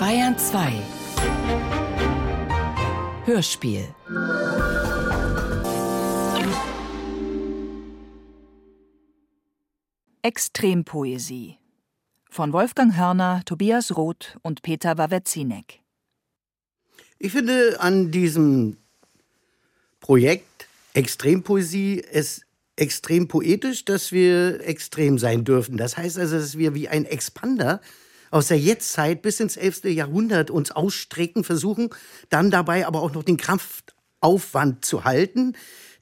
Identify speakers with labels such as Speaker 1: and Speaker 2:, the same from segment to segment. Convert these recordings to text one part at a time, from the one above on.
Speaker 1: Bayern 2 Hörspiel
Speaker 2: Extrempoesie von Wolfgang Hörner, Tobias Roth und Peter Wawetzinek.
Speaker 3: Ich finde an diesem Projekt Extrempoesie es extrem poetisch, dass wir extrem sein dürfen. Das heißt also, dass wir wie ein Expander aus der Jetztzeit bis ins 11. Jahrhundert uns ausstrecken, versuchen, dann dabei aber auch noch den Kraftaufwand zu halten,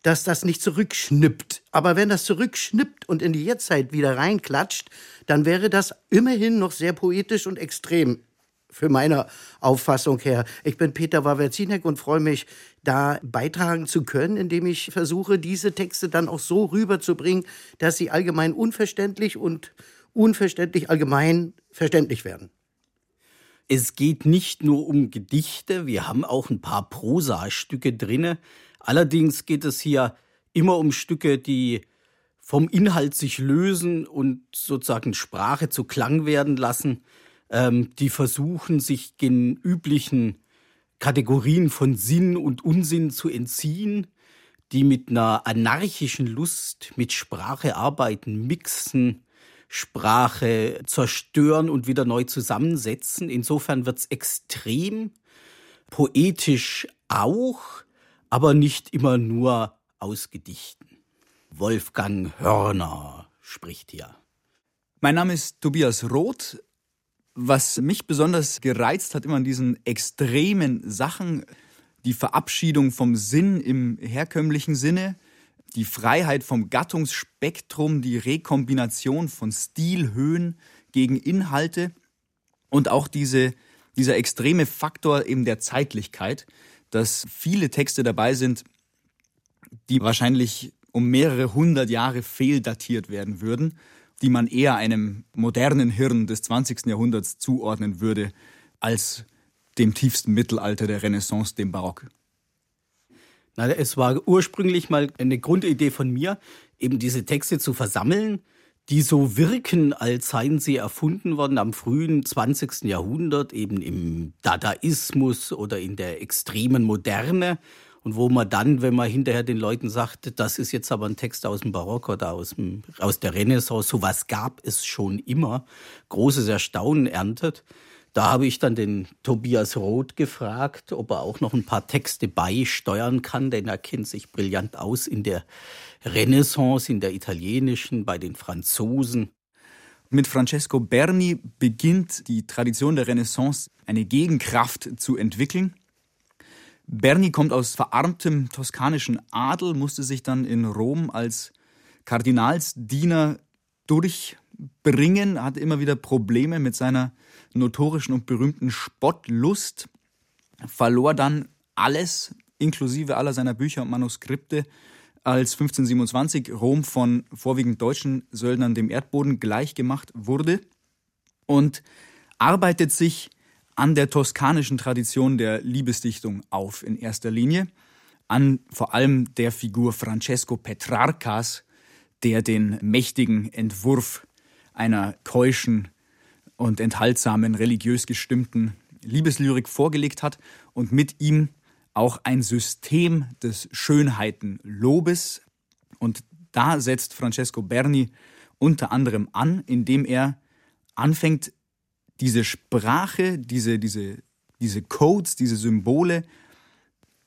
Speaker 3: dass das nicht zurückschnippt. Aber wenn das zurückschnippt und in die Jetztzeit wieder reinklatscht, dann wäre das immerhin noch sehr poetisch und extrem für meine Auffassung her. Ich bin Peter Wawerzinek und freue mich, da beitragen zu können, indem ich versuche, diese Texte dann auch so rüberzubringen, dass sie allgemein unverständlich und unverständlich allgemein verständlich werden.
Speaker 4: Es geht nicht nur um Gedichte, wir haben auch ein paar Prosastücke drinne. Allerdings geht es hier immer um Stücke, die vom Inhalt sich lösen und sozusagen Sprache zu Klang werden lassen, ähm, die versuchen, sich den üblichen Kategorien von Sinn und Unsinn zu entziehen, die mit einer anarchischen Lust mit Sprache arbeiten, mixen, Sprache zerstören und wieder neu zusammensetzen. Insofern wird's extrem, poetisch auch, aber nicht immer nur aus Gedichten. Wolfgang Hörner spricht hier.
Speaker 5: Mein Name ist Tobias Roth. Was mich besonders gereizt hat immer an diesen extremen Sachen, die Verabschiedung vom Sinn im herkömmlichen Sinne, die Freiheit vom Gattungsspektrum, die Rekombination von Stilhöhen gegen Inhalte und auch diese, dieser extreme Faktor eben der Zeitlichkeit, dass viele Texte dabei sind, die wahrscheinlich um mehrere hundert Jahre fehldatiert werden würden, die man eher einem modernen Hirn des 20. Jahrhunderts zuordnen würde, als dem tiefsten Mittelalter der Renaissance, dem Barock.
Speaker 4: Es war ursprünglich mal eine Grundidee von mir, eben diese Texte zu versammeln, die so wirken, als seien sie erfunden worden am frühen 20. Jahrhundert, eben im Dadaismus oder in der extremen Moderne. Und wo man dann, wenn man hinterher den Leuten sagt, das ist jetzt aber ein Text aus dem Barock oder aus, dem, aus der Renaissance, sowas gab es schon immer, großes Erstaunen erntet. Da habe ich dann den Tobias Roth gefragt, ob er auch noch ein paar Texte beisteuern kann, denn er kennt sich brillant aus in der Renaissance, in der italienischen, bei den Franzosen.
Speaker 5: Mit Francesco Berni beginnt die Tradition der Renaissance eine Gegenkraft zu entwickeln. Berni kommt aus verarmtem toskanischen Adel, musste sich dann in Rom als Kardinalsdiener durchbringen, hatte immer wieder Probleme mit seiner notorischen und berühmten Spottlust, verlor dann alles, inklusive aller seiner Bücher und Manuskripte, als 1527 Rom von vorwiegend deutschen Söldnern dem Erdboden gleichgemacht wurde und arbeitet sich an der toskanischen Tradition der Liebesdichtung auf in erster Linie, an vor allem der Figur Francesco Petrarcas, der den mächtigen Entwurf einer keuschen und enthaltsamen, religiös gestimmten Liebeslyrik vorgelegt hat und mit ihm auch ein System des Schönheitenlobes. Und da setzt Francesco Berni unter anderem an, indem er anfängt, diese Sprache, diese, diese, diese Codes, diese Symbole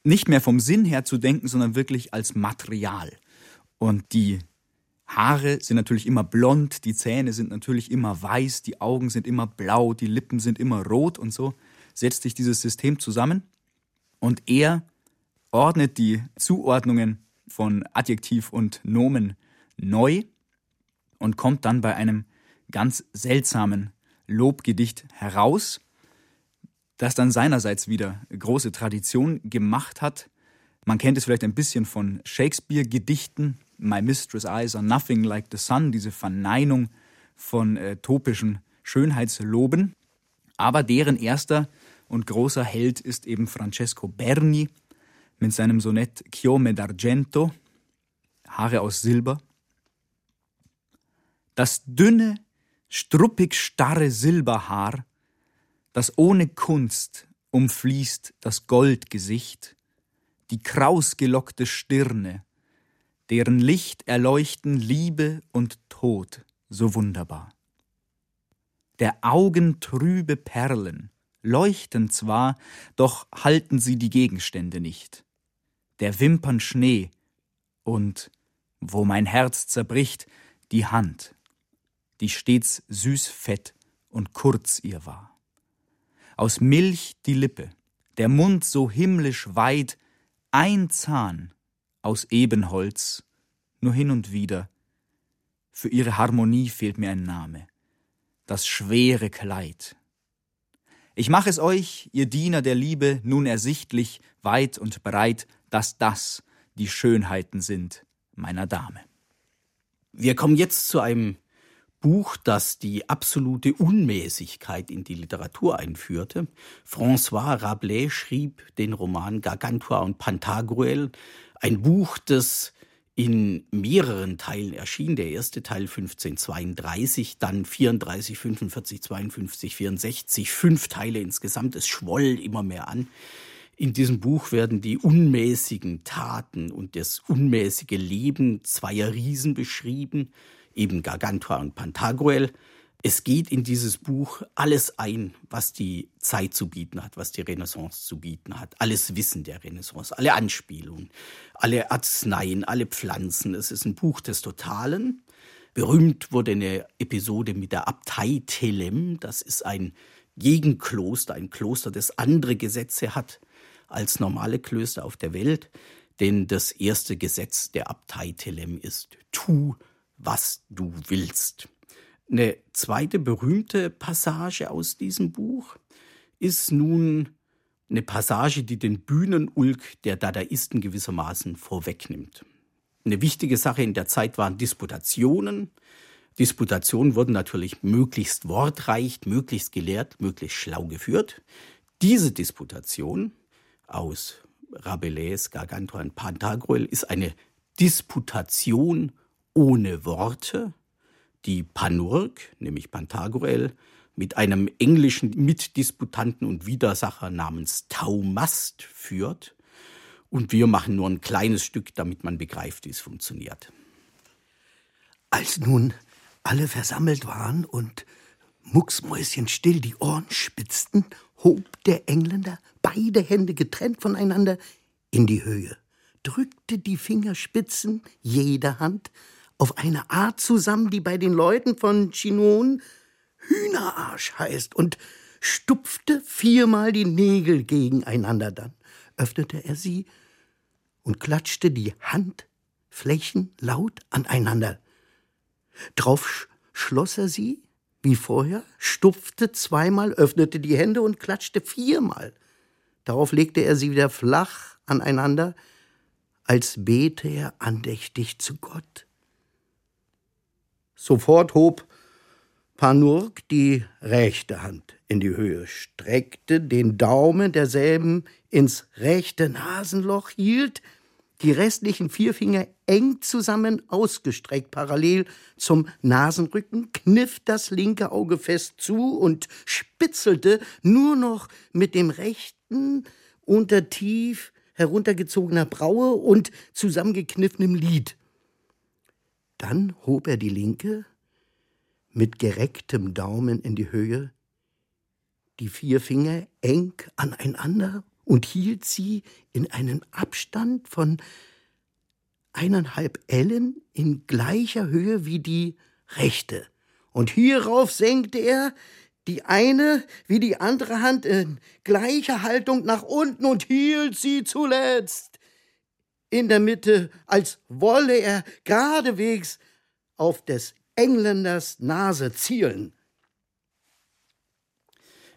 Speaker 5: nicht mehr vom Sinn her zu denken, sondern wirklich als Material. Und die Haare sind natürlich immer blond, die Zähne sind natürlich immer weiß, die Augen sind immer blau, die Lippen sind immer rot und so setzt sich dieses System zusammen und er ordnet die Zuordnungen von Adjektiv und Nomen neu und kommt dann bei einem ganz seltsamen Lobgedicht heraus, das dann seinerseits wieder große Tradition gemacht hat. Man kennt es vielleicht ein bisschen von Shakespeare-Gedichten, My Mistress' Eyes are Nothing Like the Sun, diese Verneinung von äh, topischen Schönheitsloben. Aber deren erster und großer Held ist eben Francesco Berni mit seinem Sonett Chiome d'Argento, Haare aus Silber. Das dünne, struppig starre Silberhaar, das ohne Kunst umfließt das Goldgesicht, die krausgelockte Stirne, deren Licht erleuchten Liebe und Tod so wunderbar. Der Augen trübe Perlen, leuchten zwar, doch halten sie die Gegenstände nicht. Der Wimpern Schnee und, wo mein Herz zerbricht, die Hand, die stets süß fett und kurz ihr war. Aus Milch die Lippe, der Mund so himmlisch weit, ein Zahn aus Ebenholz, nur hin und wieder. Für ihre Harmonie fehlt mir ein Name. Das schwere Kleid. Ich mach es euch, ihr Diener der Liebe, nun ersichtlich, weit und breit, dass das die Schönheiten sind meiner Dame.
Speaker 4: Wir kommen jetzt zu einem Buch, das die absolute Unmäßigkeit in die Literatur einführte. François Rabelais schrieb den Roman Gargantua und Pantagruel, ein Buch, das in mehreren Teilen erschien. Der erste Teil 1532, dann 34, 45, 52, 64, fünf Teile insgesamt. Es schwoll immer mehr an. In diesem Buch werden die unmäßigen Taten und das unmäßige Leben zweier Riesen beschrieben, eben Gargantua und Pantagruel. Es geht in dieses Buch alles ein, was die Zeit zu bieten hat, was die Renaissance zu bieten hat. Alles Wissen der Renaissance, alle Anspielungen, alle Arzneien, alle Pflanzen. Es ist ein Buch des Totalen. Berühmt wurde eine Episode mit der Abtei Telem. Das ist ein Gegenkloster, ein Kloster, das andere Gesetze hat als normale Klöster auf der Welt. Denn das erste Gesetz der Abtei Telem ist, tu, was du willst. Eine zweite berühmte Passage aus diesem Buch ist nun eine Passage, die den Bühnenulk der Dadaisten gewissermaßen vorwegnimmt. Eine wichtige Sache in der Zeit waren Disputationen. Disputationen wurden natürlich möglichst wortreich, möglichst gelehrt, möglichst schlau geführt. Diese Disputation aus Rabelais, Gargantua und Pantagruel ist eine Disputation ohne Worte, die Panurg, nämlich Pantagruel, mit einem englischen Mitdisputanten und Widersacher namens Taumast führt. Und wir machen nur ein kleines Stück, damit man begreift, wie es funktioniert.
Speaker 3: Als nun alle versammelt waren und mucksmäuschenstill die Ohren spitzten, hob der Engländer beide Hände getrennt voneinander in die Höhe, drückte die Fingerspitzen jeder Hand auf eine Art zusammen, die bei den Leuten von Chinon Hühnerarsch heißt, und stupfte viermal die Nägel gegeneinander. Dann öffnete er sie und klatschte die Handflächen laut aneinander. Drauf schloss er sie, wie vorher, stupfte zweimal, öffnete die Hände und klatschte viermal. Darauf legte er sie wieder flach aneinander, als bete er andächtig zu Gott. Sofort hob Panurk die rechte Hand in die Höhe, streckte den Daumen derselben ins rechte Nasenloch, hielt die restlichen vier Finger eng zusammen ausgestreckt parallel zum Nasenrücken, kniff das linke Auge fest zu und spitzelte nur noch mit dem rechten unter tief heruntergezogener Braue und zusammengekniffenem Lid. Dann hob er die linke mit gerecktem Daumen in die Höhe, die vier Finger eng aneinander und hielt sie in einen Abstand von eineinhalb Ellen in gleicher Höhe wie die rechte. Und hierauf senkte er die eine wie die andere Hand in gleicher Haltung nach unten und hielt sie zuletzt in der Mitte, als wolle er geradewegs auf des Engländers Nase zielen.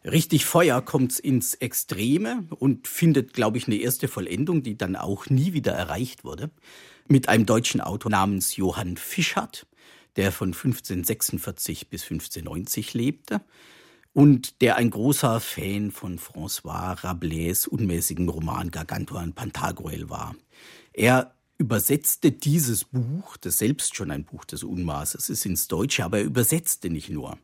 Speaker 4: Richtig Feuer kommt ins Extreme und findet, glaube ich, eine erste Vollendung, die dann auch nie wieder erreicht wurde, mit einem deutschen Autor namens Johann Fischert, der von 1546 bis 1590 lebte und der ein großer Fan von François Rabelais unmäßigen Roman Gargantua und Pantagruel war. Er übersetzte dieses Buch, das selbst schon ein Buch des Unmaßes ist, ins Deutsche, aber er übersetzte nicht nur.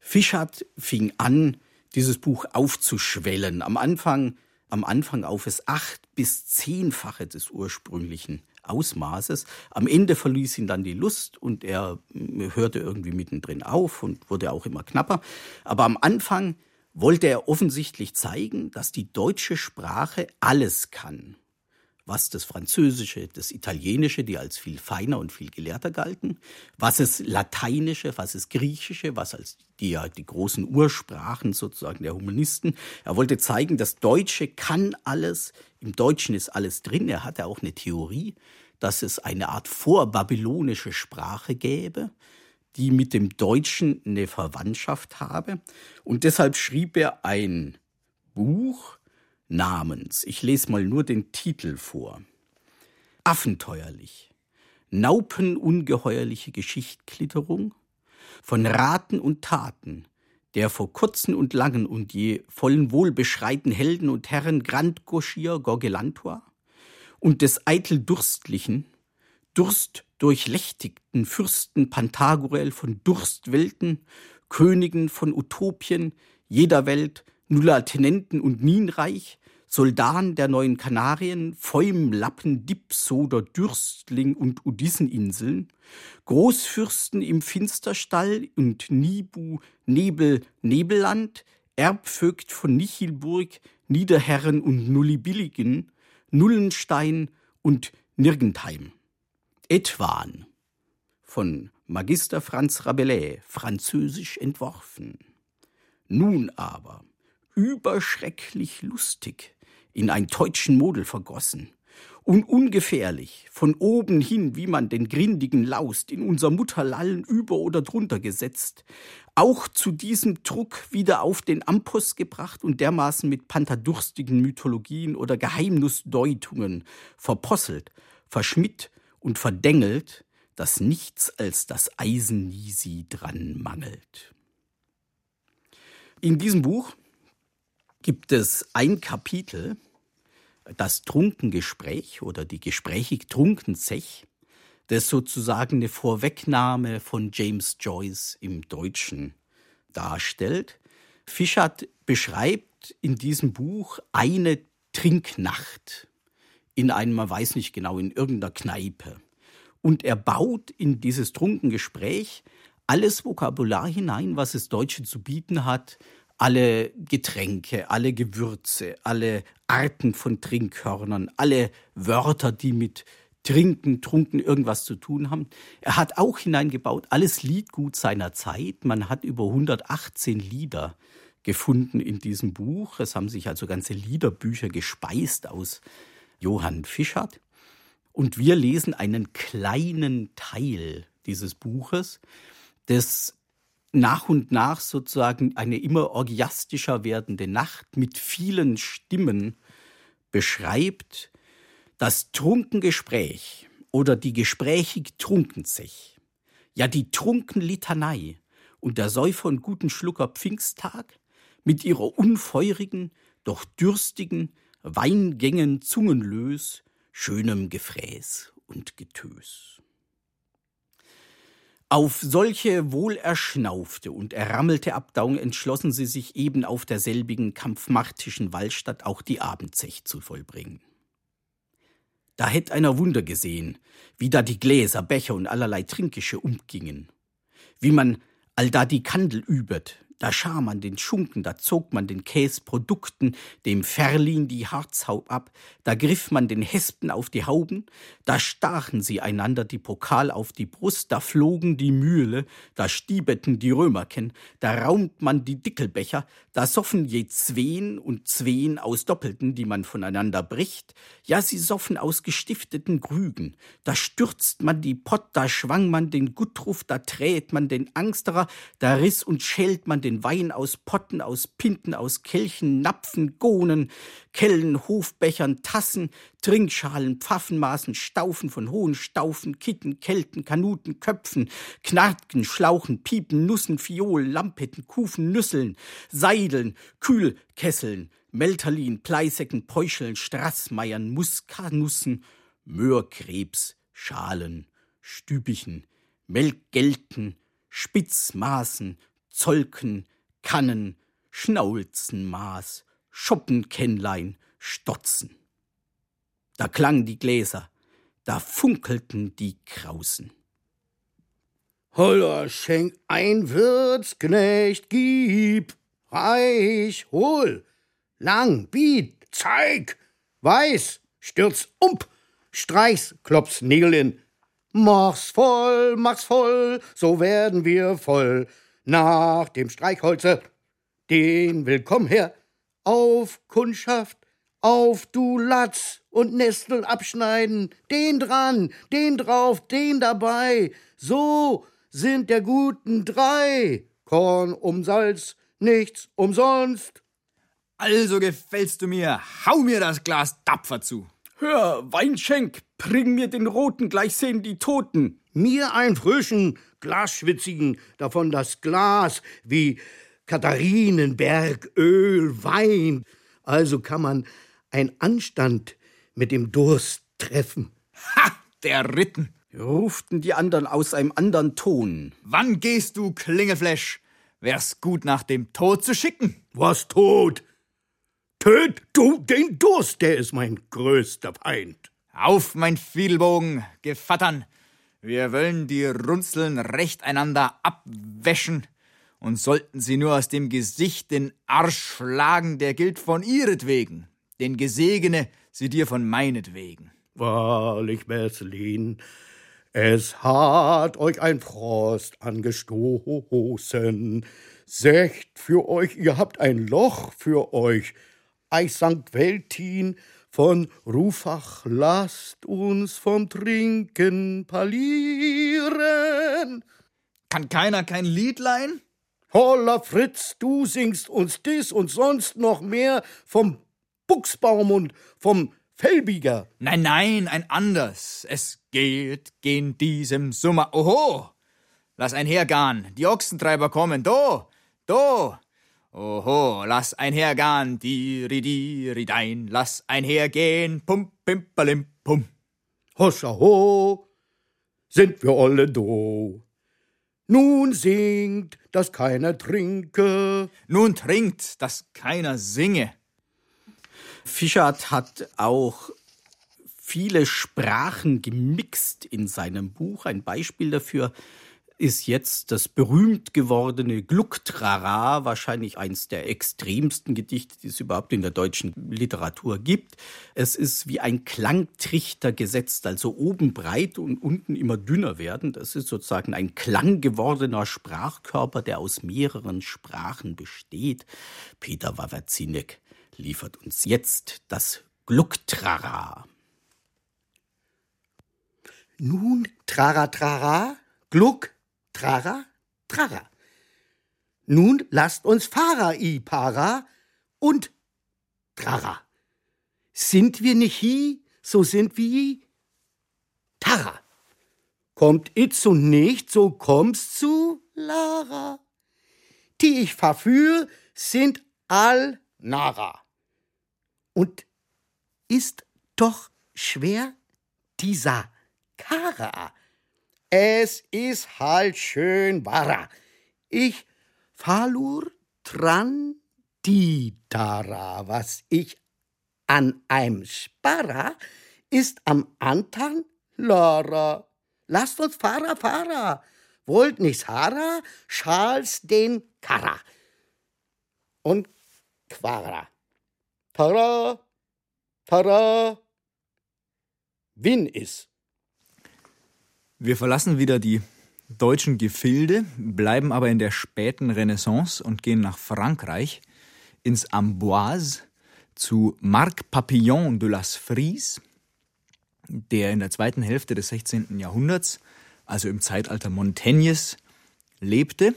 Speaker 4: Fischert fing an, dieses Buch aufzuschwellen. Am Anfang, am Anfang auf es acht bis zehnfache des ursprünglichen Ausmaßes. Am Ende verließ ihn dann die Lust und er hörte irgendwie mittendrin auf und wurde auch immer knapper. Aber am Anfang wollte er offensichtlich zeigen, dass die deutsche Sprache alles kann was das Französische, das Italienische, die als viel feiner und viel gelehrter galten, was es Lateinische, was es Griechische, was als die ja die großen Ursprachen sozusagen der Humanisten. Er wollte zeigen, das Deutsche kann alles, im Deutschen ist alles drin. Er hatte auch eine Theorie, dass es eine Art vorbabylonische Sprache gäbe, die mit dem Deutschen eine Verwandtschaft habe. Und deshalb schrieb er ein Buch, namens, ich lese mal nur den Titel vor. Affenteuerlich. Naupenungeheuerliche Geschichtklitterung von Raten und Taten der vor kurzen und langen und je vollen Wohlbeschreiten Helden und Herren Grand Gauchier Gorgelantua und des eitel Durstlichen, Durst durchlächtigten Fürsten Pantagruel von Durstwelten, Königen von Utopien, jeder Welt, Nullatenenten und Nienreich, Soldan der neuen Kanarien, Fäumlappen, Dipsoder, Dürstling und Odysseninseln, Großfürsten im Finsterstall und Nibu, Nebel, Nebelland, Erbvögt von Nichilburg, Niederherren und Nullibilligen, Nullenstein und Nirgentheim. Etwan von Magister Franz Rabelais, französisch entworfen. Nun aber überschrecklich lustig, in ein teutschen Model vergossen und ungefährlich, von oben hin, wie man den grindigen Laust in unser Mutterlallen über oder drunter gesetzt, auch zu diesem Druck wieder auf den Ampost gebracht und dermaßen mit panterdurstigen Mythologien oder Geheimnisdeutungen verposselt, verschmidt und verdengelt, dass nichts als das Eisen nie sie dran mangelt. In diesem Buch gibt es ein Kapitel, das Trunkengespräch oder die gesprächig Trunkenzech, das sozusagen eine Vorwegnahme von James Joyce im Deutschen darstellt. Fischert beschreibt in diesem Buch eine Trinknacht in einem, man weiß nicht genau, in irgendeiner Kneipe. Und er baut in dieses Trunkengespräch alles Vokabular hinein, was es Deutsche zu bieten hat, alle Getränke, alle Gewürze, alle Arten von Trinkhörnern, alle Wörter, die mit Trinken, Trunken irgendwas zu tun haben. Er hat auch hineingebaut, alles Liedgut seiner Zeit. Man hat über 118 Lieder gefunden in diesem Buch. Es haben sich also ganze Liederbücher gespeist aus Johann Fischert. Und wir lesen einen kleinen Teil dieses Buches, das nach und nach sozusagen eine immer orgiastischer werdende Nacht mit vielen Stimmen beschreibt, das Trunkengespräch oder die gesprächig Trunkenzech, ja die Trunkenlitanei und der Säufer und guten Schlucker Pfingsttag mit ihrer unfeurigen, doch dürstigen, Weingängen zungenlös, schönem Gefräß und Getös. Auf solche wohlerschnaufte und errammelte Abdauung entschlossen sie sich eben auf derselbigen kampfmartischen Wallstatt auch die Abendzech zu vollbringen. Da hätt einer Wunder gesehen, wie da die Gläser, Becher und allerlei Trinkische umgingen, wie man allda die Kandel übet, da schar man den Schunken, da zog man den Käsprodukten, dem Ferlin die Harzhaub ab, da griff man den Hespen auf die Hauben, da stachen sie einander die Pokal auf die Brust, da flogen die Mühle, da stiebeten die Römerken, da raumt man die Dickelbecher, da soffen je Zween und Zween aus Doppelten, die man voneinander bricht, ja, sie soffen aus gestifteten Grügen, da stürzt man die Pott, da schwang man den Guttruf, da träht man den Angsterer, da riss und schält man den Wein aus Potten, aus Pinten, aus Kelchen, Napfen, Gohnen, Kellen, Hofbechern, Tassen, Trinkschalen, Pfaffenmaßen, Staufen von hohen Staufen, Kitten, Kelten, Kanuten, Köpfen, Knartgen, Schlauchen, Piepen, Nussen, Fiolen, Lampetten, Kufen, Nüsseln, Seideln, Kühlkesseln, Melterlin, Pleisäcken, Päuscheln, Strassmeiern, Muskanussen, Möhrkrebs, Schalen, Stübichen, Melkgelten, Spitzmaßen, Zolken, Kannen, Schnauzenmaß, Schoppenkännlein, Stotzen. Da klangen die Gläser, da funkelten die Krausen.
Speaker 3: Holler, schenk ein Wirtsknecht, gib, reich, hol, lang, biet, zeig, weiß, stürz ump, streichs, klops Nägel in. Mach's voll, mach's voll, so werden wir voll. Nach dem Streichholze, den Willkommen her, auf Kundschaft, auf du Latz und Nestel abschneiden, den dran, den drauf, den dabei, so sind der guten drei. Korn um Salz, nichts umsonst.
Speaker 5: Also gefällst du mir, hau mir das Glas tapfer zu.
Speaker 4: Hör, Weinschenk, bring mir den roten, gleich sehen die Toten.
Speaker 3: Mir einen frischen, glasschwitzigen, davon das Glas wie Katharinenberg, Öl, Wein. Also kann man ein Anstand mit dem Durst treffen.
Speaker 5: Ha, der Ritten.
Speaker 4: ruften die anderen aus einem anderen Ton.
Speaker 5: Wann gehst du, Klingefläsch? Wär's gut, nach dem Tod zu schicken.
Speaker 3: Was Tod? Töt du den Durst, der ist mein größter Feind.
Speaker 5: Auf, mein Fiedelbogen, Gevattern. Wir wollen die Runzeln recht einander abwäschen. Und sollten sie nur aus dem Gesicht den Arsch schlagen, der gilt von ihretwegen. Den Gesegene sie dir von meinetwegen.
Speaker 3: Wahrlich, Messlin, es hat euch ein Frost angestoßen. Secht für euch, ihr habt ein Loch für euch. Ei Sankt Weltin von Rufach, lasst uns vom Trinken parlieren.
Speaker 5: Kann keiner kein Liedlein?
Speaker 3: Holla Fritz, du singst uns dies und sonst noch mehr vom Buchsbaum und vom Fellbieger.
Speaker 5: Nein, nein, ein anders. Es geht gen diesem Sommer. Oho! Lass einhergahn, die Ochsentreiber kommen. Do, do. Oho, lass einhergahn, diri, diri, dein. Lass einhergehen, pum, pimperlim, pum.
Speaker 3: Hoscha ho, sind wir alle do. Nun singt, dass keiner trinke.
Speaker 5: Nun trinkt, dass keiner singe.
Speaker 4: Fischert hat auch viele Sprachen gemixt in seinem Buch. Ein Beispiel dafür ist jetzt das berühmt gewordene Glucktrara, wahrscheinlich eines der extremsten Gedichte, die es überhaupt in der deutschen Literatur gibt. Es ist wie ein Klangtrichter gesetzt, also oben breit und unten immer dünner werden. Das ist sozusagen ein klanggewordener Sprachkörper, der aus mehreren Sprachen besteht. Peter Wawerzinek liefert uns jetzt das Glucktrara.
Speaker 3: Nun, trara, trara, Gluck, trara, trara. Nun lasst uns Fahrer i para und trara. Sind wir nicht hi, so sind wir Tara. Kommt itzu nicht, so kommst zu Lara. Die ich verführ, sind all Nara. Und ist doch schwer dieser Kara. Es ist halt schön wahrer. Ich falur tran die Dara, was ich an einem Sparra, ist am Antan Lara. Lasst uns Fahrer, Fahrer. Wollt nicht Hara, Schals den Kara. Und Quara. Tara, Tara, Win ist.
Speaker 5: Wir verlassen wieder die deutschen Gefilde, bleiben aber in der späten Renaissance und gehen nach Frankreich, ins Amboise, zu Marc Papillon de las Fries, der in der zweiten Hälfte des 16. Jahrhunderts, also im Zeitalter Montaignes, lebte.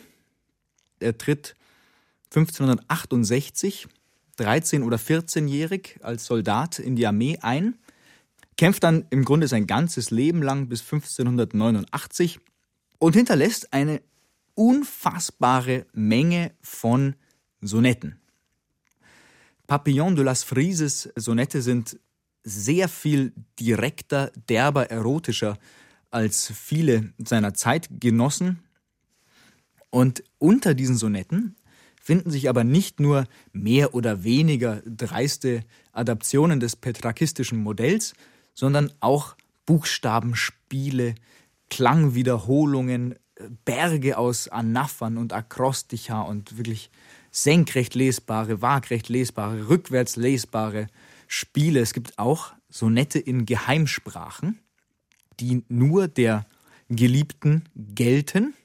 Speaker 5: Er tritt 1568, 13- oder 14-jährig, als Soldat in die Armee ein, kämpft dann im Grunde sein ganzes Leben lang bis 1589 und hinterlässt eine unfassbare Menge von Sonetten. Papillon de las Frises Sonette sind sehr viel direkter, derber, erotischer als viele seiner Zeitgenossen. Und unter diesen Sonetten finden sich aber nicht nur mehr oder weniger dreiste Adaptionen des petrakistischen Modells, sondern auch Buchstabenspiele, Klangwiederholungen, Berge aus Anaphern und Akrosticha und wirklich senkrecht lesbare, waagrecht lesbare, rückwärts lesbare Spiele. Es gibt auch Sonette in Geheimsprachen, die nur der Geliebten gelten.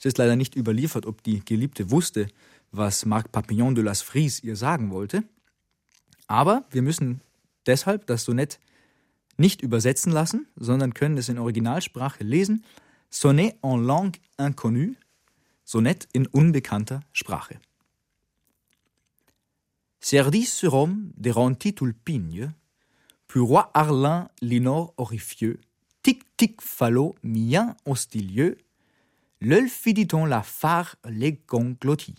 Speaker 5: Es ist leider nicht überliefert, ob die Geliebte wusste, was Marc Papillon de las Fries ihr sagen wollte. Aber wir müssen deshalb das Sonett nicht übersetzen lassen, sondern können es in Originalsprache lesen. Sonnet en langue inconnue, Sonett in unbekannter Sprache. Serdis sur homme des rentis tulpigne, puis roi Arlin l'inor orifieux, tic tic fallo mien hostilieux, l'œil fiditon la phare les glotti.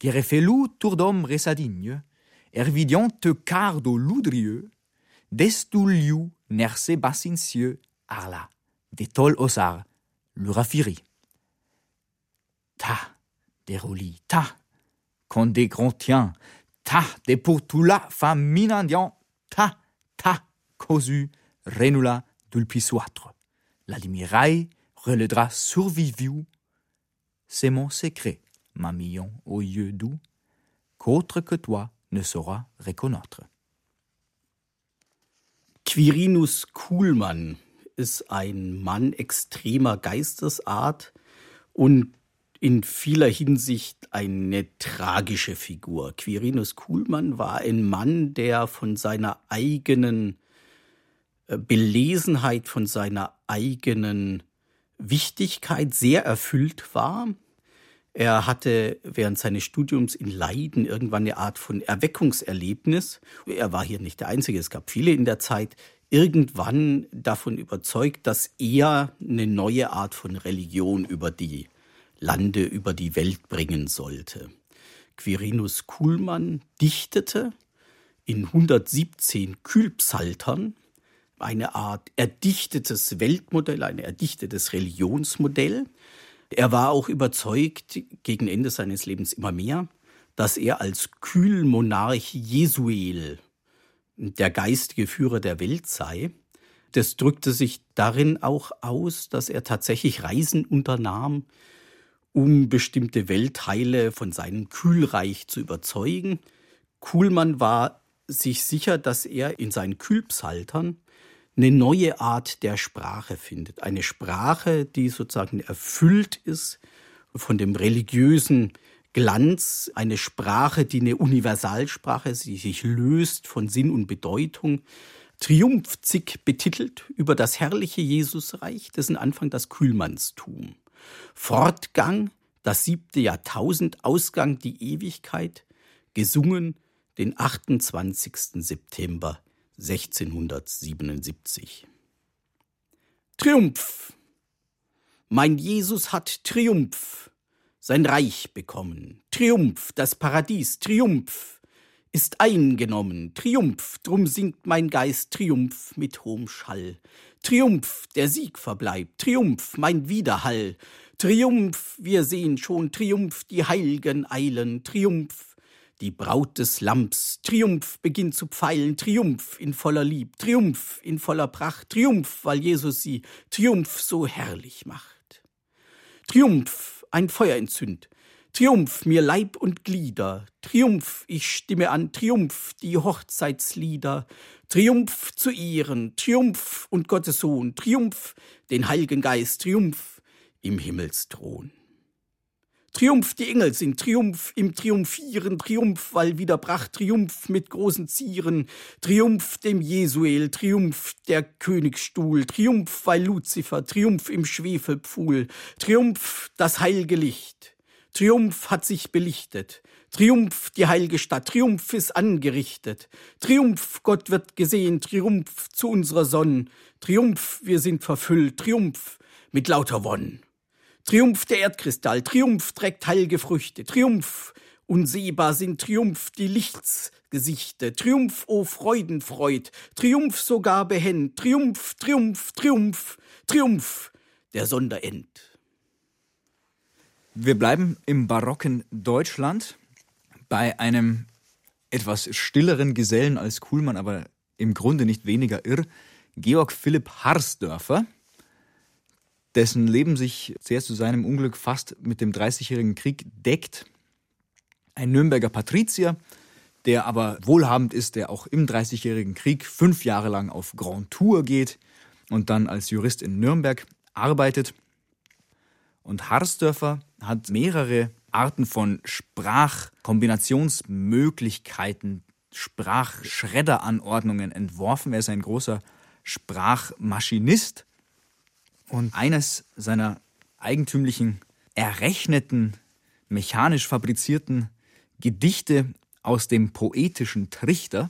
Speaker 5: Gerefelou tour d'homme resadigne, ervidion te cardo loudrieux, liu nerse bassincieux, arla, des tol osar, le rafiri. Ta, des ta, con des tiens, ta, des pourtoula faminandian, ta, ta, cosu, renula, dulpisuatre. La limirai relèdra surviviu, c'est mon secret, ma million aux yeux doux, qu'autre que toi ne saura reconnaître.
Speaker 4: Quirinus Kuhlmann ist ein Mann extremer Geistesart und in vieler Hinsicht eine tragische Figur. Quirinus Kuhlmann war ein Mann, der von seiner eigenen äh, Belesenheit, von seiner eigenen Wichtigkeit sehr erfüllt war. Er hatte während seines Studiums in Leiden irgendwann eine Art von Erweckungserlebnis. Er war hier nicht der Einzige, es gab viele in der Zeit, irgendwann davon überzeugt, dass er eine neue Art von Religion über die Lande, über die Welt bringen sollte. Quirinus Kuhlmann dichtete in 117 Kühlpsaltern eine Art erdichtetes Weltmodell, ein erdichtetes Religionsmodell, er war auch überzeugt, gegen Ende seines Lebens immer mehr, dass er als Kühlmonarch Jesuel der geistige Führer der Welt sei. Das drückte sich darin auch aus, dass er tatsächlich Reisen unternahm, um bestimmte Weltteile von seinem Kühlreich zu überzeugen. Kuhlmann war sich sicher, dass er in seinen Kühlpsaltern eine neue Art der Sprache findet. Eine Sprache, die sozusagen erfüllt ist von dem religiösen Glanz, eine Sprache, die eine Universalsprache, die sich löst von Sinn und Bedeutung, triumphzig betitelt über das herrliche Jesusreich, dessen Anfang das Kühlmannstum. Fortgang, das siebte Jahrtausend, Ausgang die Ewigkeit, gesungen den 28. September 1677. Triumph! Mein Jesus hat Triumph, sein Reich bekommen. Triumph, das Paradies, Triumph ist eingenommen. Triumph, drum singt mein Geist Triumph mit hohem Schall. Triumph, der Sieg verbleibt. Triumph, mein Widerhall. Triumph, wir sehen schon Triumph, die Heilgen eilen. Triumph, die Braut des Lamps, Triumph beginnt zu pfeilen, Triumph in voller Lieb, Triumph in voller Pracht, Triumph, weil Jesus sie Triumph so herrlich macht. Triumph, ein Feuer entzündt, Triumph mir Leib und Glieder, Triumph, ich stimme an, Triumph die Hochzeitslieder, Triumph zu Ehren, Triumph und Gottes Sohn, Triumph den Heiligen Geist, Triumph im Himmelsthron. Triumph, die Engel sind Triumph im Triumphieren, Triumph, weil wiederbracht, Triumph mit großen Zieren, Triumph dem Jesuel, Triumph der Königsstuhl, Triumph, weil Luzifer, Triumph im Schwefelpfuhl, Triumph das heilge Licht, Triumph hat sich belichtet, Triumph die heilige Stadt, Triumph ist angerichtet, Triumph Gott wird gesehen, Triumph zu unserer Sonne, Triumph wir sind verfüllt, Triumph mit lauter Wonn. Triumph der Erdkristall, Triumph trägt heilige Früchte, Triumph unsehbar sind Triumph die Lichtsgesichte, Triumph, o Freudenfreud, Triumph sogar behend, Triumph, Triumph, Triumph, Triumph, der Sonderend.
Speaker 5: Wir bleiben im barocken Deutschland bei einem etwas stilleren Gesellen als Kuhlmann, aber im Grunde nicht weniger irr, Georg Philipp Harsdörfer, dessen Leben sich sehr zu seinem Unglück fast mit dem Dreißigjährigen Krieg deckt. Ein Nürnberger Patrizier, der aber wohlhabend ist, der auch im Dreißigjährigen Krieg fünf Jahre lang auf Grand Tour geht und dann als Jurist in Nürnberg arbeitet. Und Harsdörfer hat mehrere Arten von Sprachkombinationsmöglichkeiten, Sprachschredderanordnungen entworfen. Er ist ein großer Sprachmaschinist. Und eines seiner eigentümlichen, errechneten, mechanisch fabrizierten Gedichte aus dem poetischen Trichter,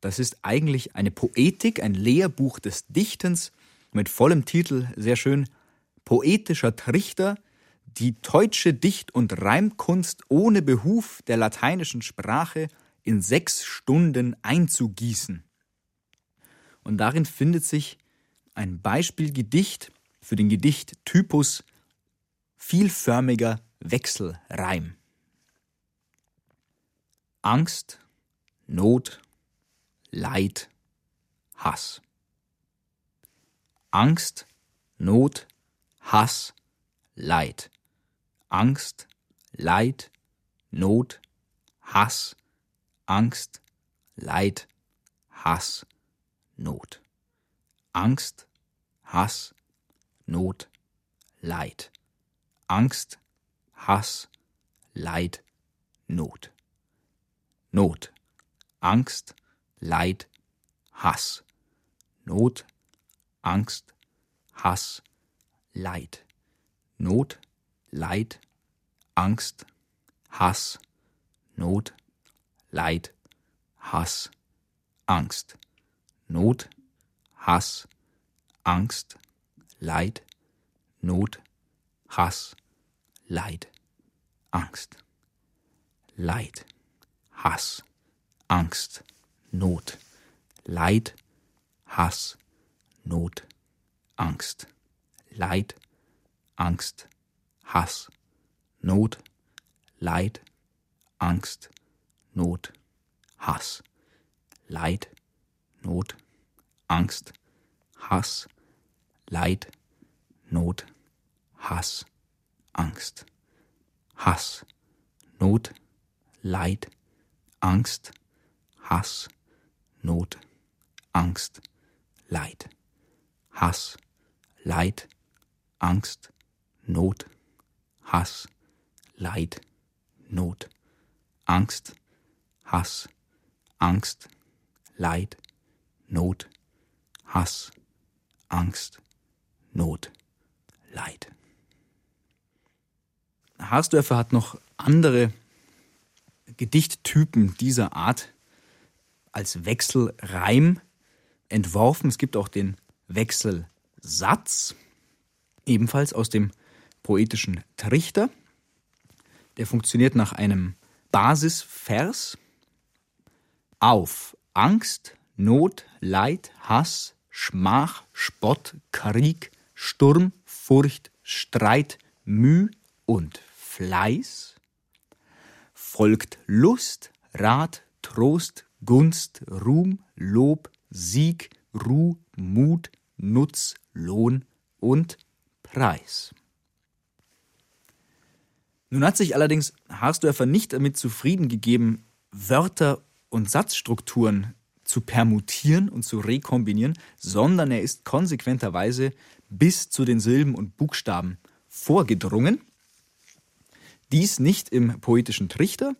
Speaker 5: das ist eigentlich eine Poetik, ein Lehrbuch des Dichtens mit vollem Titel, sehr schön, Poetischer Trichter, die deutsche Dicht- und Reimkunst ohne Behuf der lateinischen Sprache in sechs Stunden einzugießen. Und darin findet sich ein Beispielgedicht für den Gedichttypus vielförmiger Wechselreim. Angst, Not, Leid, Hass. Angst, Not, Hass, Leid. Angst, Leid, Not, Hass, Angst, Leid, Hass, Not. Angst, Hass, Not, Leid. Angst, Hass, Leid, Not. Not, Angst, Leid, Hass. Not, Angst, Hass, Leid. Not, Leid, Angst, Hass, Not, Leid, Hass, Angst. Not, Hass, Angst, Leid, Not, Hass, Leid, Angst. Leid, Hass, Angst, Not, Leid, Hass, Not, Angst. Leid, Angst, Hass, Not, Leid, Angst, Not, Hass, Leid, Not, Angst, Hass, Leid, Not, Hass, Angst, Hass, Not, Leid, Angst, Hass, Not, Angst, Leid, Hass, Leid, Angst, Not, Hass, Leid, Not, Angst, Hass, Angst, Leid, Not, Hass, Angst, Not, Leid. Harsdörfer hat noch andere Gedichttypen dieser Art als Wechselreim entworfen. Es gibt auch den Wechselsatz, ebenfalls aus dem poetischen Trichter. Der funktioniert nach einem Basisvers. Auf Angst, Not, Leid, Hass, Schmach, Spott, Krieg, Sturm, Furcht, Streit, Müh und Fleiß folgt Lust, Rat, Trost, Gunst, Ruhm, Lob, Sieg, Ruh, Mut, Nutz, Lohn und Preis. Nun hat sich allerdings Harsdörfer nicht damit zufrieden gegeben, Wörter und Satzstrukturen zu permutieren und zu rekombinieren, sondern er ist konsequenterweise bis zu den Silben und Buchstaben vorgedrungen. Dies nicht im poetischen Trichter,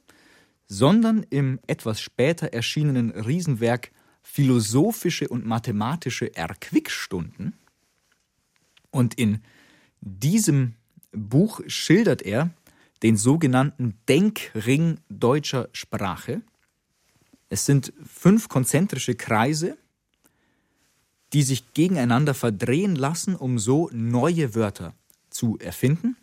Speaker 5: sondern im etwas später erschienenen Riesenwerk Philosophische und mathematische Erquickstunden. Und in diesem Buch schildert er den sogenannten Denkring deutscher Sprache. Es sind fünf konzentrische Kreise, die sich gegeneinander verdrehen lassen, um so neue Wörter zu erfinden.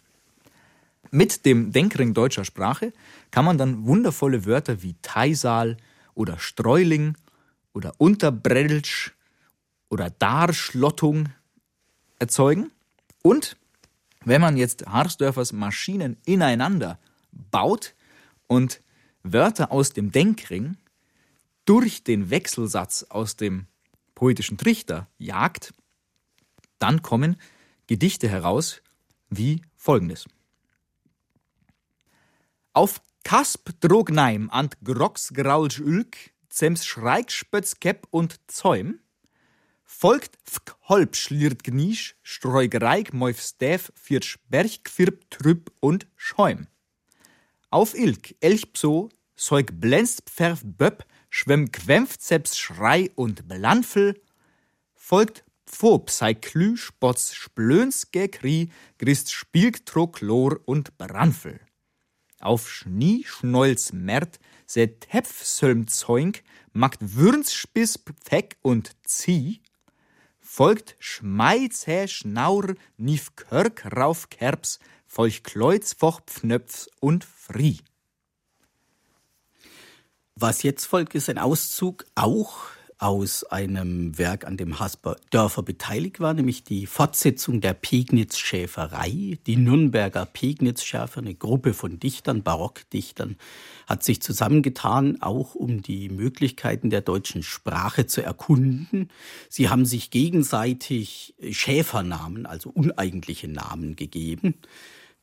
Speaker 5: Mit dem Denkring deutscher Sprache kann man dann wundervolle Wörter wie Teisal oder Streuling oder Unterbrelsch oder Darschlottung erzeugen. Und Wenn man jetzt Harsdörfers Maschinen ineinander baut und Wörter aus dem Denkring durch den Wechselsatz aus dem poetischen Trichter jagt, dann kommen Gedichte heraus wie folgendes. Auf Kasp drog neim ant Grox graulsch Ülk, zems Schreik spötz Kepp und Zäum, folgt fk holb schliert gnisch, streug reik meuf stäf, viertsch berg quirb trüb und schäum. Auf Ilk, Elchpso, Zeug blänzt pferf böpp, schwemm quämpft selbst Schrei und Blanfel, folgt Pfob sei Klü, Spotz, Splöns, Gekri, Grist, Spielk, Troklor und Branfel. Auf Schnie, Schnolz, Mert, se Tepf, Sölm, Zeunk, magt Würns, Spiss, Pfeck und Zieh, folgt Schmei, Zäh, Schnaur, Nief, Körk, Rauf, Kerps, Folch, Kleuz, Foch, Pfnöpfs und Frie.
Speaker 4: Was jetzt folgt, ist ein Auszug auch aus einem Werk, an dem Hasper Dörfer beteiligt war, nämlich die Fortsetzung der Pegnitz-Schäferei. Die Nürnberger Pegnitz-Schäfer, eine Gruppe von Dichtern, Barockdichtern, hat sich zusammengetan, auch um die Möglichkeiten der deutschen Sprache zu erkunden. Sie haben sich gegenseitig Schäfernamen, also uneigentliche Namen gegeben.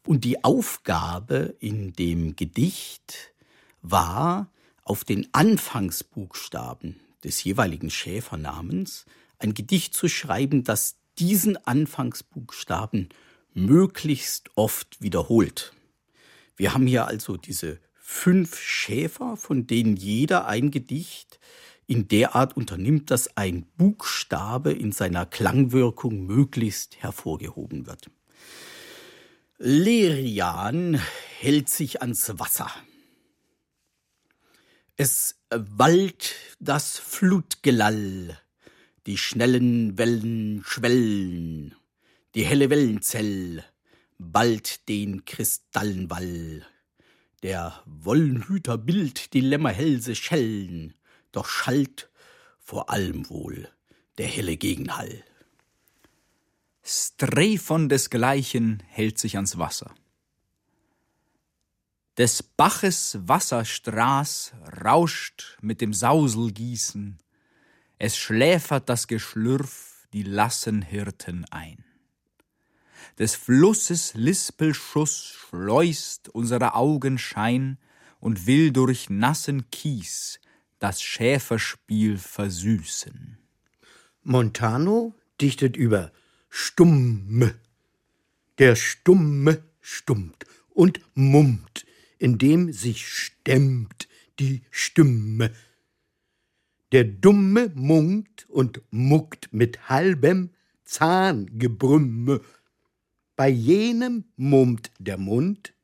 Speaker 4: Und die Aufgabe in dem Gedicht war, auf den Anfangsbuchstaben des jeweiligen Schäfernamens ein Gedicht zu schreiben, das diesen Anfangsbuchstaben möglichst oft wiederholt. Wir haben hier also diese fünf Schäfer, von denen jeder ein Gedicht in der Art unternimmt, dass ein Buchstabe in seiner Klangwirkung möglichst hervorgehoben wird. Lerian hält sich ans Wasser. Es wallt das Flutgelall, die schnellen Wellen schwellen, die helle Wellenzell bald den Kristallenwall. Der Wollenhüter Bild die Lämmerhälse schellen, doch schallt vor allem wohl der helle Gegenhall.
Speaker 5: Strephon desgleichen hält sich ans Wasser. Des Baches Wasserstraß rauscht mit dem Sauselgießen, es schläfert das Geschlürf die lassen Hirten ein. Des Flusses Lispelschuss schleust unsere Augen Schein und will durch nassen Kies das Schäferspiel versüßen.
Speaker 3: Montano dichtet über Stumme. Der Stumme stummt und mummt in dem sich stemmt die Stimme. Der Dumme munkt und muckt mit halbem Zahngebrümme. Bei jenem mummt der Mund,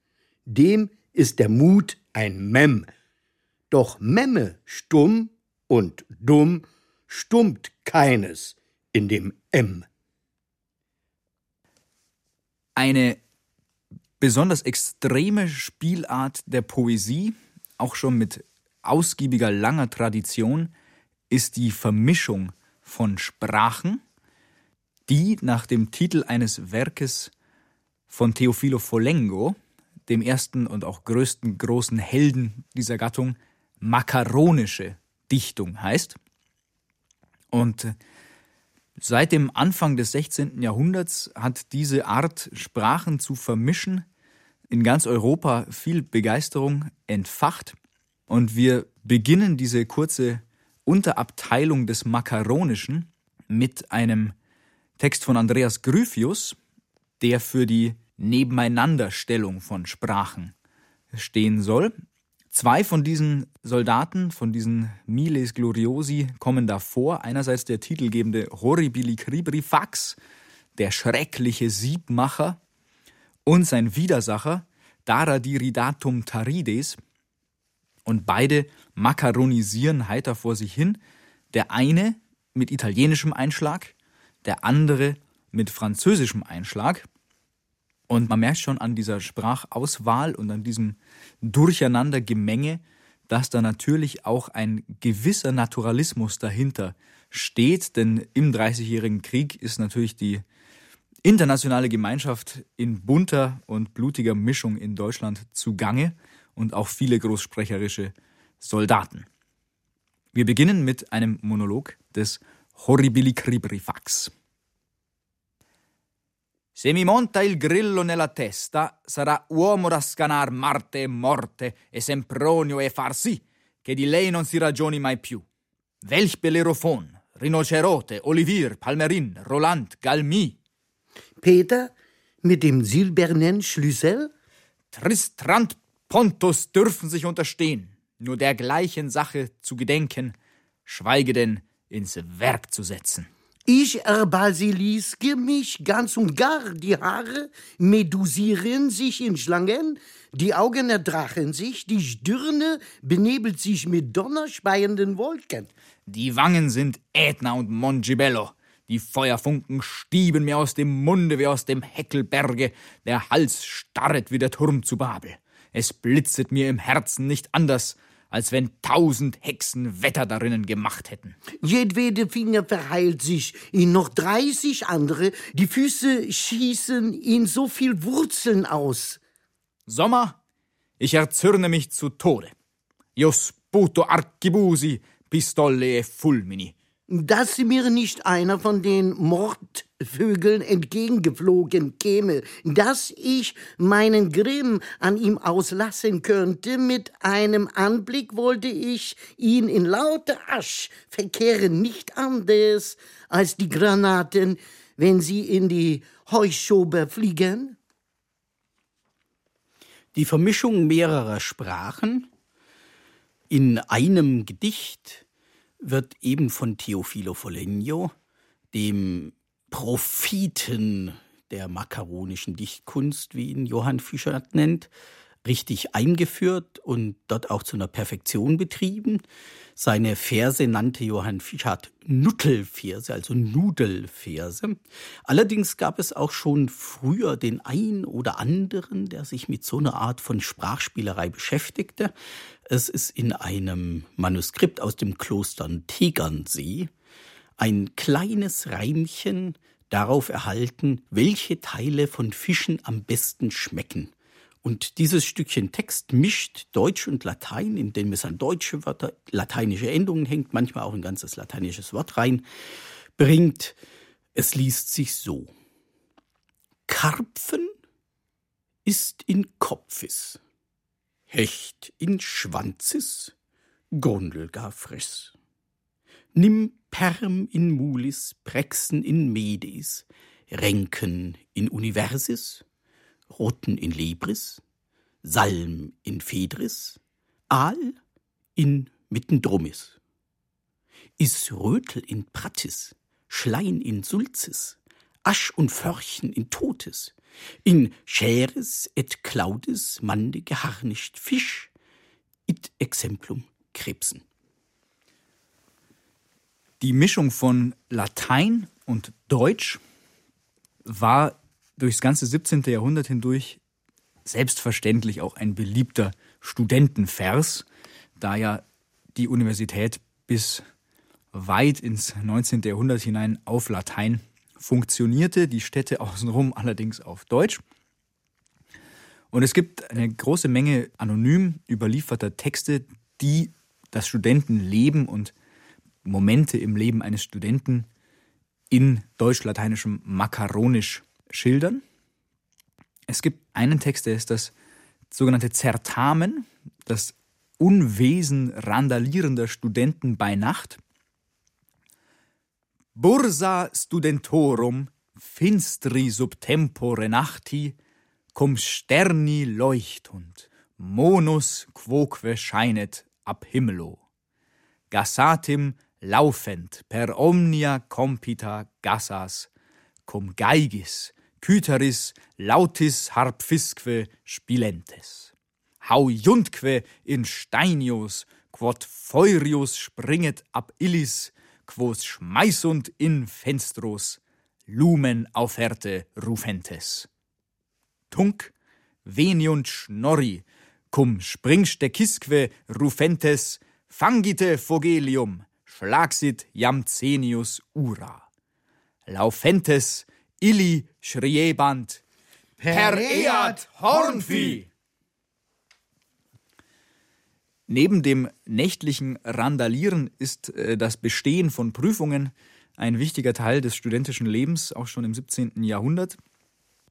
Speaker 3: dem ist der Mut ein Mem. Doch Memme stumm und dumm stummt keines in dem M.
Speaker 5: Eine besonders extreme Spielart der Poesie, auch schon mit ausgiebiger langer Tradition, ist die Vermischung von Sprachen, die nach dem Titel eines Werkes von Teofilo Folengo, dem ersten und auch größten großen Helden dieser Gattung, makaronische Dichtung heißt. Und seit dem Anfang des 16. Jahrhunderts hat diese Art, Sprachen zu vermischen, in ganz Europa viel Begeisterung entfacht. Und wir beginnen diese kurze Unterabteilung des Makaronischen mit einem Text von Andreas Gryphius, der für die Nebeneinanderstellung von Sprachen stehen soll. Zwei von diesen Soldaten, von diesen Miles Gloriosi, kommen davor. Einerseits der titelgebende Horribili Cribri Fax, der schreckliche Siebmacher, und sein Widersacher Daradiridatum Tarides und beide makaronisieren heiter vor sich hin, der eine mit italienischem Einschlag, der andere mit französischem Einschlag. Und man merkt schon an dieser Sprachauswahl und an diesem Durcheinandergemenge, dass da natürlich auch ein gewisser Naturalismus dahinter steht, denn im Dreißigjährigen Krieg ist natürlich die internationale Gemeinschaft in bunter und blutiger Mischung in Deutschland zugange und auch viele großsprecherische Soldaten. Wir beginnen mit einem Monolog des Horribilicribrifax. Se mi monta il grillo nella testa, sarà uomo da scanar Marte e morte e Sempronio e far sì che di lei non si ragioni mai più. Welch Bellerophon, Rinocerote, Olivier, Palmerin, Roland, Galmi.
Speaker 3: Peter mit dem silbernen Schlüssel?
Speaker 5: Tristrand Pontus dürfen sich unterstehen, nur der gleichen Sache zu gedenken, schweige denn ins Werk zu setzen.
Speaker 3: Ich erbasiliske mich ganz und gar, die Haare medusieren sich in Schlangen, die Augen erdrachen sich, die Stirne benebelt sich mit donnerspeienden Wolken.
Speaker 5: Die Wangen sind Ätna und Mongibello, die Feuerfunken stieben mir aus dem Munde wie aus dem Heckelberge, der Hals starret wie der Turm zu Babel. Es blitzet mir im Herzen nicht anders, als wenn tausend Hexen Wetter darinnen gemacht hätten.
Speaker 3: Jedwede Finger verheilt sich in noch dreißig andere, die Füße schießen in so viel Wurzeln aus.
Speaker 5: Sommer, ich erzürne mich zu Tode. Jus puto archibusi, pistole e fulmini
Speaker 3: dass mir nicht einer von den Mordvögeln entgegengeflogen käme, dass ich meinen Grimm an ihm auslassen könnte, mit einem Anblick wollte ich ihn in lauter Asch verkehren, nicht anders als die Granaten, wenn sie in die Heuschober fliegen?
Speaker 4: Die Vermischung mehrerer Sprachen in einem Gedicht wird eben von Teofilo Foligno, dem Propheten der makaronischen Dichtkunst, wie ihn Johann Fischer nennt, richtig eingeführt und dort auch zu einer Perfektion betrieben. Seine Verse nannte Johann Fischart Nuttelverse, also Nudelverse. Allerdings gab es auch schon früher den ein oder anderen, der sich mit so einer Art von Sprachspielerei beschäftigte. Es ist in einem Manuskript aus dem Kloster Tegernsee ein kleines Reimchen darauf erhalten, welche Teile von Fischen am besten schmecken. Und dieses Stückchen Text mischt Deutsch und Latein, indem es an deutsche Wörter lateinische Endungen hängt, manchmal auch ein ganzes lateinisches Wort rein, bringt. Es liest sich so. Karpfen ist in Kopfis, Hecht in Schwanzis, Gondel gar friss. Nimm Perm in Mulis, Prexen in Medis, Renken in Universis, Roten in Libris, Salm in Fedris, Aal in Mittendrumis. Is Rötel in Prattis, Schlein in Sulzis, Asch und Förchen in Totes, in Scheres et Claudis mande geharnischt Fisch, it exemplum Krebsen.
Speaker 5: Die Mischung von Latein und Deutsch war durchs ganze 17. Jahrhundert hindurch selbstverständlich auch ein beliebter Studentenvers, da ja die Universität bis weit ins 19. Jahrhundert hinein auf Latein funktionierte, die Städte außenrum allerdings auf Deutsch. Und es gibt eine große Menge anonym überlieferter Texte, die das Studentenleben und Momente im Leben eines Studenten in deutsch-lateinischem Makaronisch schildern. Es gibt einen Text, der ist das sogenannte Zertamen, das Unwesen randalierender Studenten bei Nacht. Bursa studentorum finstri subtempore nachti cum sterni leuchtund monus quoque scheinet ab himmelo gassatim laufend per omnia compita gassas cum geigis Kyteris lautis harpfisque spilentes. Haujuntque in steinius, quod feurius springet ab illis, quos schmeißund in fenstros, lumen auferte rufentes. Tunc veniunt schnorri, cum springstecisque rufentes, fangite fogelium, schlagsit jam cenius ura. Laufentes Illi schrieband. Per Ead Hornvieh! Neben dem nächtlichen Randalieren ist äh, das Bestehen von Prüfungen ein wichtiger Teil des studentischen Lebens, auch schon im 17. Jahrhundert.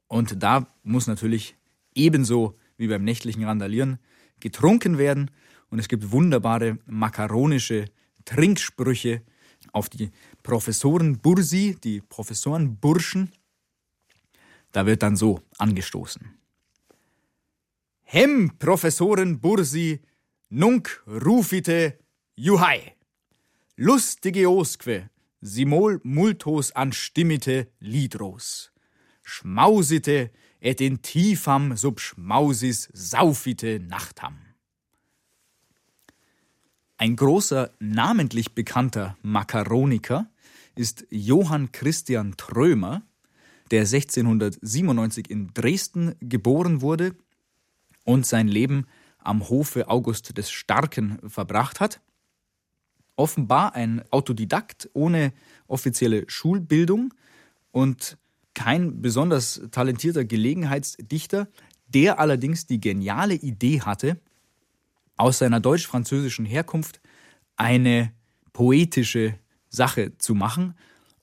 Speaker 5: Und da muss natürlich ebenso wie beim nächtlichen Randalieren getrunken werden. Und es gibt wunderbare makaronische Trinksprüche auf die Professoren Bursi, die Professoren Burschen. Da wird dann so angestoßen. Hem, Professoren Bursi, nunc rufite juhai. Lustige Osque, simol multos anstimmite lidros. Schmausite et in tiefam sub schmausis saufite nachtam. Ein großer, namentlich bekannter Makaroniker ist Johann Christian Trömer, der 1697 in Dresden geboren wurde und sein Leben am Hofe August des Starken verbracht hat. Offenbar ein Autodidakt ohne offizielle Schulbildung und kein besonders talentierter Gelegenheitsdichter, der allerdings die geniale Idee hatte, aus seiner deutsch-französischen Herkunft eine poetische Sache zu machen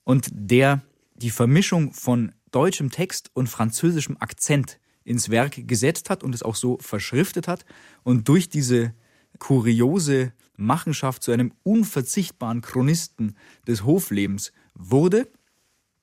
Speaker 5: und der die Vermischung von deutschem Text und französischem Akzent ins Werk gesetzt hat und es auch so verschriftet hat und durch diese kuriose Machenschaft zu einem unverzichtbaren Chronisten des Hoflebens wurde.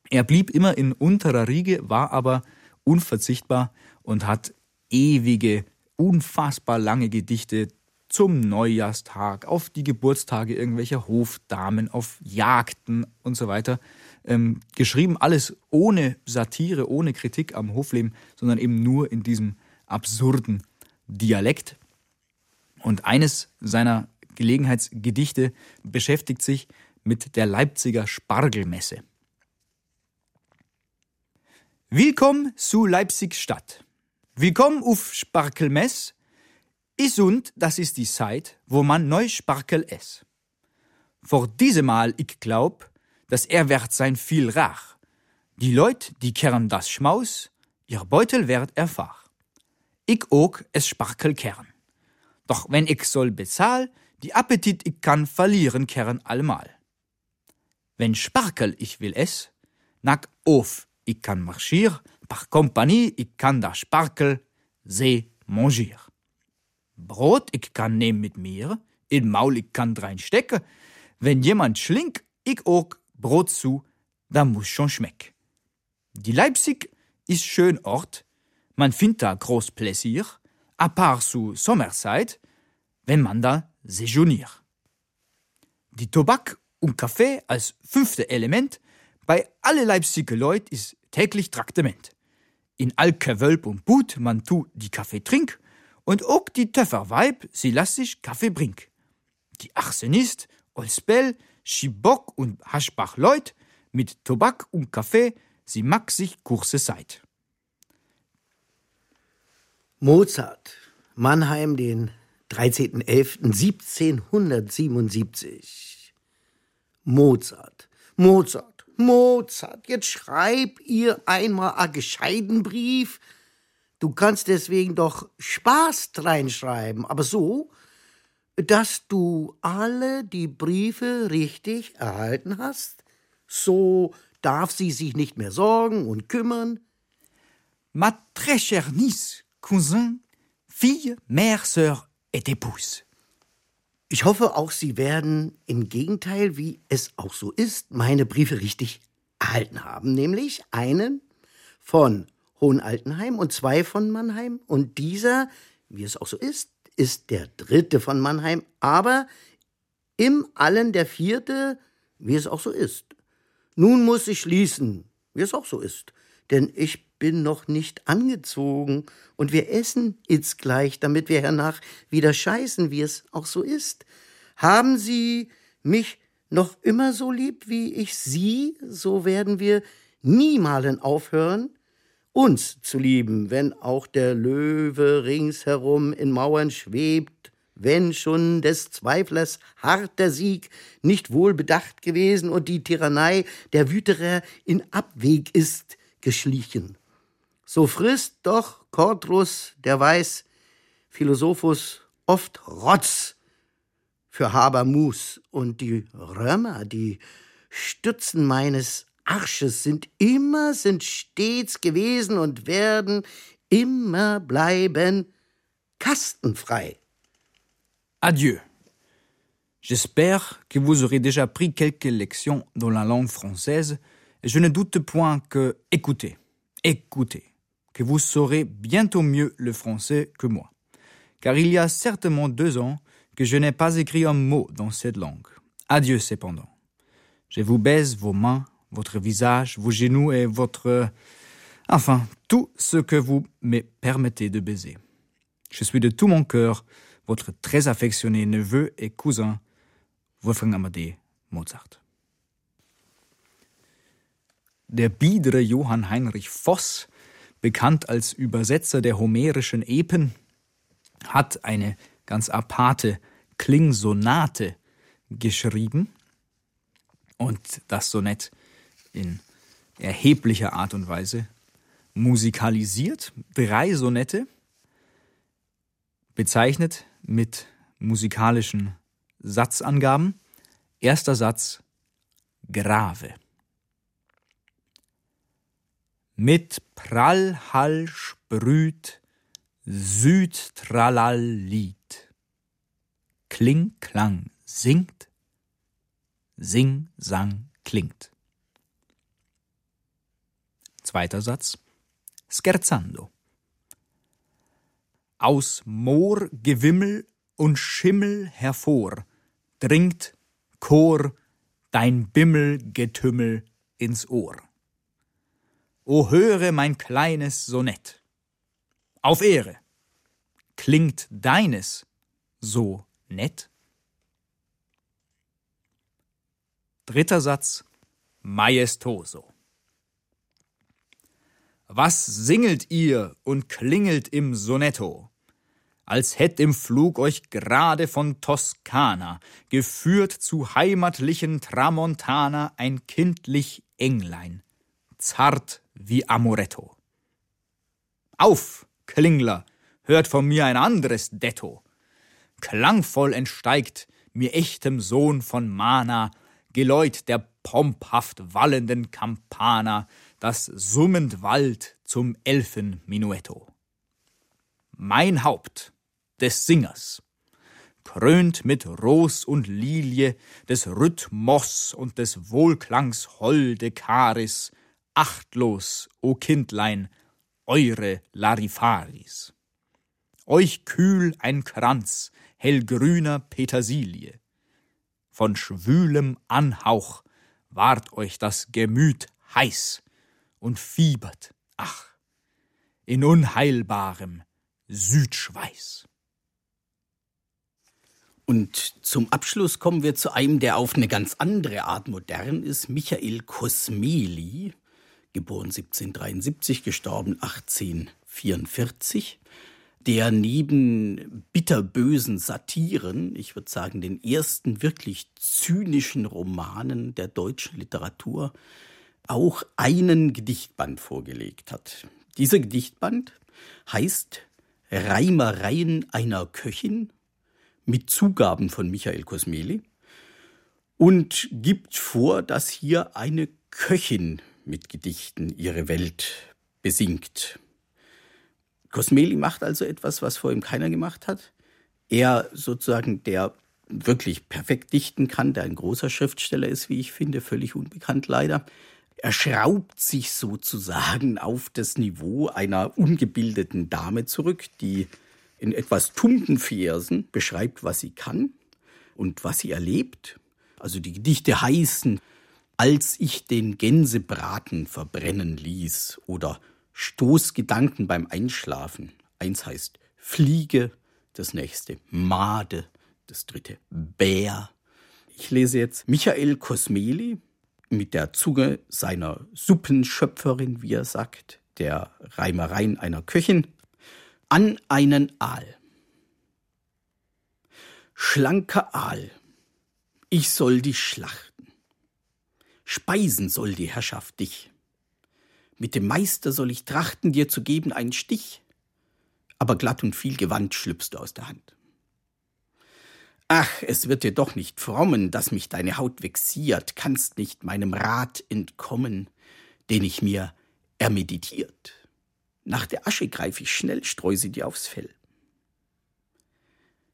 Speaker 5: Er blieb immer in unterer Riege, war aber unverzichtbar und hat ewige, unfassbar lange Gedichte zum Neujahrstag, auf die Geburtstage irgendwelcher Hofdamen, auf Jagden und so weiter ähm, geschrieben. Alles ohne Satire, ohne Kritik am Hofleben, sondern eben nur in diesem absurden Dialekt. Und eines seiner Gelegenheitsgedichte beschäftigt sich mit der Leipziger Spargelmesse. Willkommen zu Leipzig Stadt. Willkommen auf Sparkelmess Isund, das ist die Zeit, wo man neu Sparkel ess. Vor diesem Mal, ich glaub, dass er wert sein viel rach. Die Leut, die kern das Schmaus, ihr Beutel werd erfach. Ich ook es Sparkel kern. Doch wenn ich soll bezahl, die Appetit ich kann verlieren kern allemal. Wenn Sparkel ich will es, nack auf, ich kann marschier, par Kompanie, ich kann da Sparkel, se manger. Brot, ich kann nehmen mit mir, in Maul, ich kann reinstecken. Wenn jemand schlink, ich auch Brot zu, da muss schon schmeck. Die Leipzig ist schön Ort, man findet da groß Pläsier, a part zu Sommerzeit, wenn man da sejournier. Die Tobak und Kaffee als fünfte Element bei alle Leipziger Leut ist täglich Traktement. In all Wölb und But man tu die Kaffee trink und auch die Töfferweib, sie lass sich Kaffee brink. Die Arsenist, Olspel, Schibock und Haschbach Leut mit Tobak und Kaffee, sie mag sich kurze Zeit.
Speaker 3: Mozart, Mannheim, den 13.11.1777. Mozart, Mozart, Mozart, jetzt schreib ihr einmal a gescheiten Brief, Du kannst deswegen doch Spaß reinschreiben, aber so, dass du alle die Briefe richtig erhalten hast. So darf sie sich nicht mehr sorgen und kümmern.
Speaker 5: Ma très chère niece, cousin, fille, mère, sœur et épouse.
Speaker 3: Ich hoffe auch, Sie werden im Gegenteil, wie es auch so ist, meine Briefe richtig erhalten haben, nämlich einen von Hohenaltenheim und zwei von Mannheim. Und dieser, wie es auch so ist, ist der dritte von Mannheim, aber im Allen der vierte, wie es auch so ist. Nun muss ich schließen, wie es auch so ist, denn ich bin noch nicht angezogen und wir essen jetzt gleich, damit wir hernach wieder scheißen, wie es auch so ist. Haben Sie mich noch immer so lieb wie ich Sie, so werden wir niemalen aufhören, uns zu lieben, wenn auch der Löwe ringsherum in Mauern schwebt, wenn schon des Zweiflers harter Sieg nicht wohl bedacht gewesen und die Tyrannei der Wüterer in Abweg ist geschlichen. So frisst doch Cordrus, der weiß, Philosophus, oft Rotz für Habermus und die Römer, die Stützen meines Arsches sind immer, sind stets gewesen und werden immer bleiben kastenfrei.
Speaker 5: Adieu. J'espère que vous aurez déjà pris quelques lections dans la langue française et je ne doute point que, écoutez, écoutez, que vous saurez bientôt mieux le français que moi. Car il y a certainement deux ans que je n'ai pas écrit un mot dans cette langue. Adieu cependant. Je vous baise vos mains, votre visage, vos genoux et votre... Enfin, tout ce que vous me permettez de baiser. Je suis de tout mon cœur votre très affectionné neveu et cousin, Wolfgang Amadee Mozart. Der biedere Johann Heinrich Voss, bekannt als Übersetzer der homerischen Epen, hat eine ganz aparte Klingsonate geschrieben und das Sonett in erheblicher Art und Weise musikalisiert. Drei Sonette, bezeichnet mit musikalischen Satzangaben. Erster Satz Grave. Mit Prallhall sprüht Südtralal-Lied. Kling, Klang, singt, Sing, Sang, klingt. Zweiter Satz. Scherzando. Aus Moor, Gewimmel und Schimmel hervor dringt Chor dein Bimmelgetümmel ins Ohr. O höre mein kleines Sonett. Auf Ehre. Klingt deines so nett? Dritter Satz. Maestoso. Was singelt ihr und klingelt im Sonetto? Als hätt im Flug euch gerade von Toskana, geführt zu heimatlichen Tramontana ein kindlich Englein, zart wie Amoretto. Auf, Klingler, hört von mir ein anderes Detto. Klangvoll entsteigt mir echtem Sohn von Mana, Geläut der pomphaft wallenden Kampana, das summend wallt zum Elfenminuetto. Mein Haupt des Singers, krönt mit Ros und Lilie, des Rhythmos und des Wohlklangs holde Charis, achtlos, o Kindlein, eure Larifaris. Euch kühl ein Kranz hellgrüner Petersilie. Von schwülem Anhauch ward euch das Gemüt heiß und fiebert, ach, in unheilbarem Südschweiß.
Speaker 4: Und zum Abschluss kommen wir zu einem, der auf eine ganz andere Art modern ist, Michael Kosmeli, geboren 1773, gestorben 1844, der neben bitterbösen Satiren, ich würde sagen, den ersten wirklich zynischen Romanen der deutschen Literatur, auch einen Gedichtband vorgelegt hat. Dieser Gedichtband heißt Reimereien einer Köchin mit Zugaben von Michael Kosmeli und gibt vor, dass hier eine Köchin mit Gedichten ihre Welt besingt. Kosmeli macht also etwas, was vor ihm keiner gemacht hat. Er sozusagen, der wirklich perfekt dichten kann, der ein großer Schriftsteller ist, wie ich finde, völlig unbekannt leider. Er schraubt sich sozusagen auf das Niveau einer ungebildeten Dame zurück, die in etwas tumpen Versen beschreibt, was sie kann und was sie erlebt. Also die Gedichte heißen, als ich den Gänsebraten verbrennen ließ oder Stoßgedanken beim Einschlafen. Eins heißt Fliege, das nächste Made, das dritte Bär. Ich lese jetzt Michael Kosmeli mit der Zunge seiner Suppenschöpferin, wie er sagt, der Reimereien einer Köchin, an einen Aal. Schlanker Aal, ich soll dich schlachten. Speisen soll die Herrschaft dich. Mit dem Meister soll ich trachten, dir zu geben einen Stich. Aber glatt und viel Gewand schlüpfst du aus der Hand. Ach, es wird dir doch nicht frommen, dass mich deine Haut vexiert, kannst nicht meinem Rat entkommen, den ich mir ermeditiert. Nach der Asche greif ich schnell, streu sie dir aufs Fell.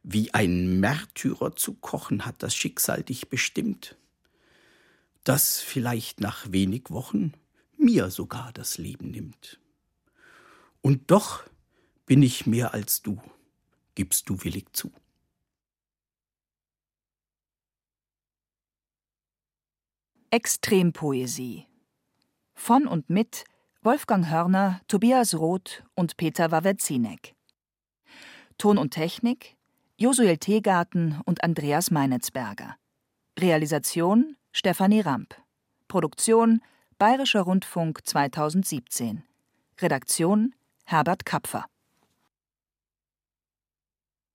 Speaker 4: Wie ein Märtyrer zu kochen hat das Schicksal dich bestimmt, das vielleicht nach wenig Wochen mir sogar das Leben nimmt. Und doch bin ich mehr als du, gibst du willig zu.
Speaker 2: Extrempoesie von und mit Wolfgang Hörner, Tobias Roth und Peter Wawetzinek. Ton und Technik Josuel Teegarten und Andreas Meinitzberger. Realisation Stefanie Ramp. Produktion Bayerischer Rundfunk 2017. Redaktion Herbert Kapfer